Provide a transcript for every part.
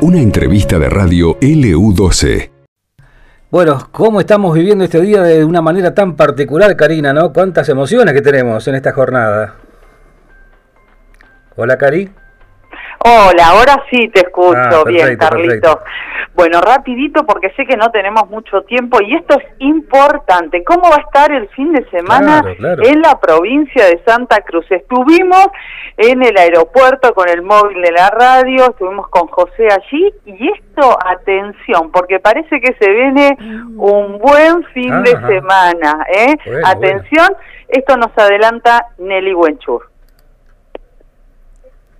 Una entrevista de radio LU12. Bueno, ¿cómo estamos viviendo este día de una manera tan particular, Karina, no? ¿Cuántas emociones que tenemos en esta jornada? Hola, Cari. Hola, ahora sí te escucho Ah, bien, Carlito. perfecto. Bueno, rapidito porque sé que no tenemos mucho tiempo y esto es importante. ¿Cómo va a estar el fin de semana Claro, claro. en la provincia de Santa Cruz? Estuvimos en el aeropuerto con el móvil de la radio, estuvimos con José allí y esto, atención, porque parece que se viene un buen fin de Ajá. semana. ¿eh? Bueno, atención, esto nos adelanta Nelly Buenchur.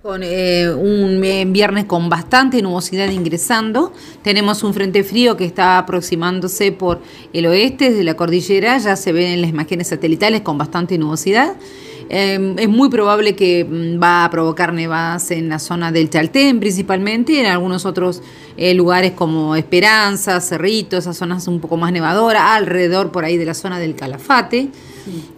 Con eh, un eh, viernes con bastante nubosidad ingresando. Tenemos un frente frío que está aproximándose por el oeste de la cordillera. Ya se ven en las imágenes satelitales con bastante nubosidad. Eh, es muy probable que mm, va a provocar nevadas en la zona del Chaltén principalmente, en algunos otros eh, lugares como Esperanza, Cerrito, esas zonas un poco más nevadoras, alrededor por ahí de la zona del Calafate.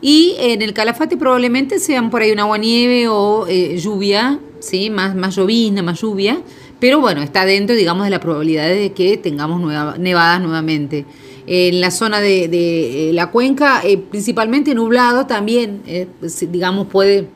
Y en el Calafate probablemente sean por ahí un aguanieve o eh, lluvia, ¿sí? más, más llovizna, más lluvia. Pero bueno, está dentro, digamos, de la probabilidad de que tengamos nevadas nuevamente. En la zona de, eh, la cuenca, eh, principalmente nublado, también, eh, digamos, puede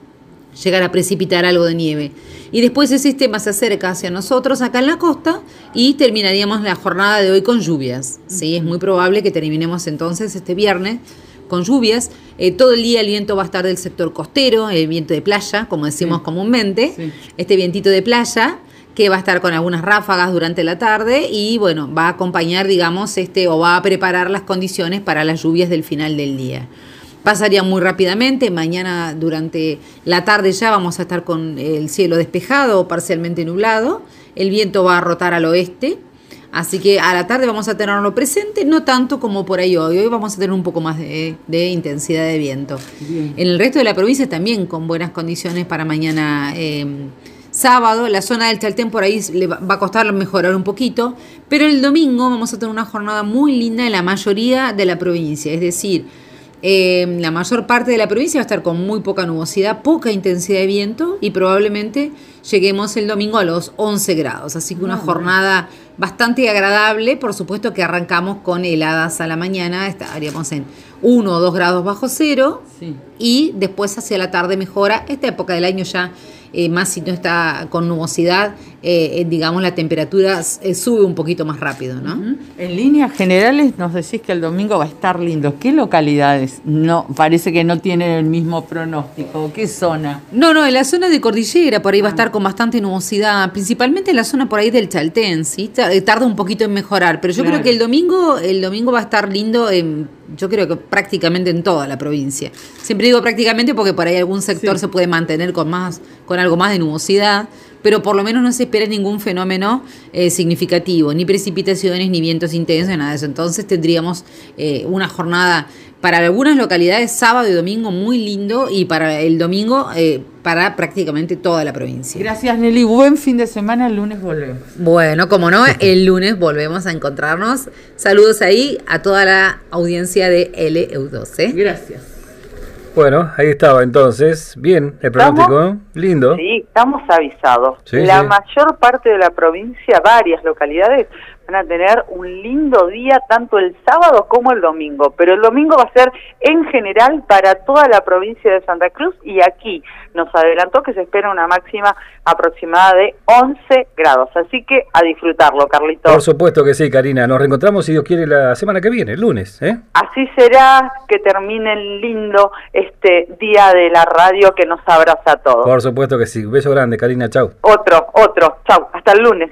llegar a precipitar algo de nieve. Y después el sistema se acerca hacia nosotros acá en la costa y terminaríamos la jornada de hoy con lluvias. ¿sí? Es muy probable que terminemos entonces este viernes con lluvias. Eh, todo el día el viento va a estar del sector costero, el viento de playa, como decimos comúnmente. Este vientito de playa que va a estar con algunas ráfagas durante la tarde y bueno, va a acompañar, digamos, este o va a preparar las condiciones para las lluvias del final del día. Pasaría muy rápidamente, mañana durante la tarde ya vamos a estar con el cielo despejado o parcialmente nublado, el viento va a rotar al oeste, así que a la tarde vamos a tenerlo presente, no tanto como por ahí hoy, hoy vamos a tener un poco más de, de intensidad de viento. En el resto de la provincia también con buenas condiciones para mañana. eh, Sábado, la zona del Chaltén por ahí le va a costar mejorar un poquito, pero el domingo vamos a tener una jornada muy linda en la mayoría de la provincia, es decir, eh, la mayor parte de la provincia va a estar con muy poca nubosidad, poca intensidad de viento y probablemente lleguemos el domingo a los 11 grados. Así que una jornada bastante agradable. Por supuesto que arrancamos con heladas a la mañana, estaríamos en 1 o 2 grados bajo cero y después hacia la tarde mejora. Esta época del año ya, eh, más si no está con nubosidad, eh, eh, digamos la temperatura eh, sube un poquito más rápido, ¿no? En líneas generales nos decís que el domingo va a estar lindo. ¿Qué localidades? No, parece que no tienen el mismo pronóstico. ¿Qué zona? No, no, en la zona de cordillera por ahí va a estar con bastante nubosidad, principalmente en la zona por ahí del Chaltén, ¿sí? Ta- Tarda un poquito en mejorar, pero yo Claro. creo que el domingo, el domingo va a estar lindo en, yo creo que prácticamente en toda la provincia. Siempre digo prácticamente porque por ahí algún sector se puede mantener con más, con algo más de nubosidad, pero por lo menos no se espera ningún fenómeno eh, significativo, ni precipitaciones, ni vientos intensos, nada de eso. Entonces tendríamos eh, una jornada para algunas localidades sábado y domingo muy lindo y para el domingo eh, para prácticamente toda la provincia. Gracias, Nelly. Buen fin de semana. El lunes volvemos. Bueno, como no, el lunes volvemos a encontrarnos. Saludos ahí a toda la audiencia de LU12. Gracias. Bueno, ahí estaba entonces. Bien, el pronóstico, ¿eh? lindo. Sí, estamos avisados. Sí, la sí. mayor parte de la provincia, varias localidades, van a tener un lindo día tanto el sábado como el domingo. Pero el domingo va a ser en general para toda la provincia de Santa Cruz y aquí nos adelantó que se espera una máxima aproximada de 11 grados. Así que a disfrutarlo, Carlito. Por supuesto que sí, Karina. Nos reencontramos, si Dios quiere, la semana que viene, el lunes. ¿eh? Así será que termine lindo este día de la radio que nos abraza a todos. Por supuesto que sí. Beso grande, Karina. Chau. Otro, otro. Chau, hasta el lunes.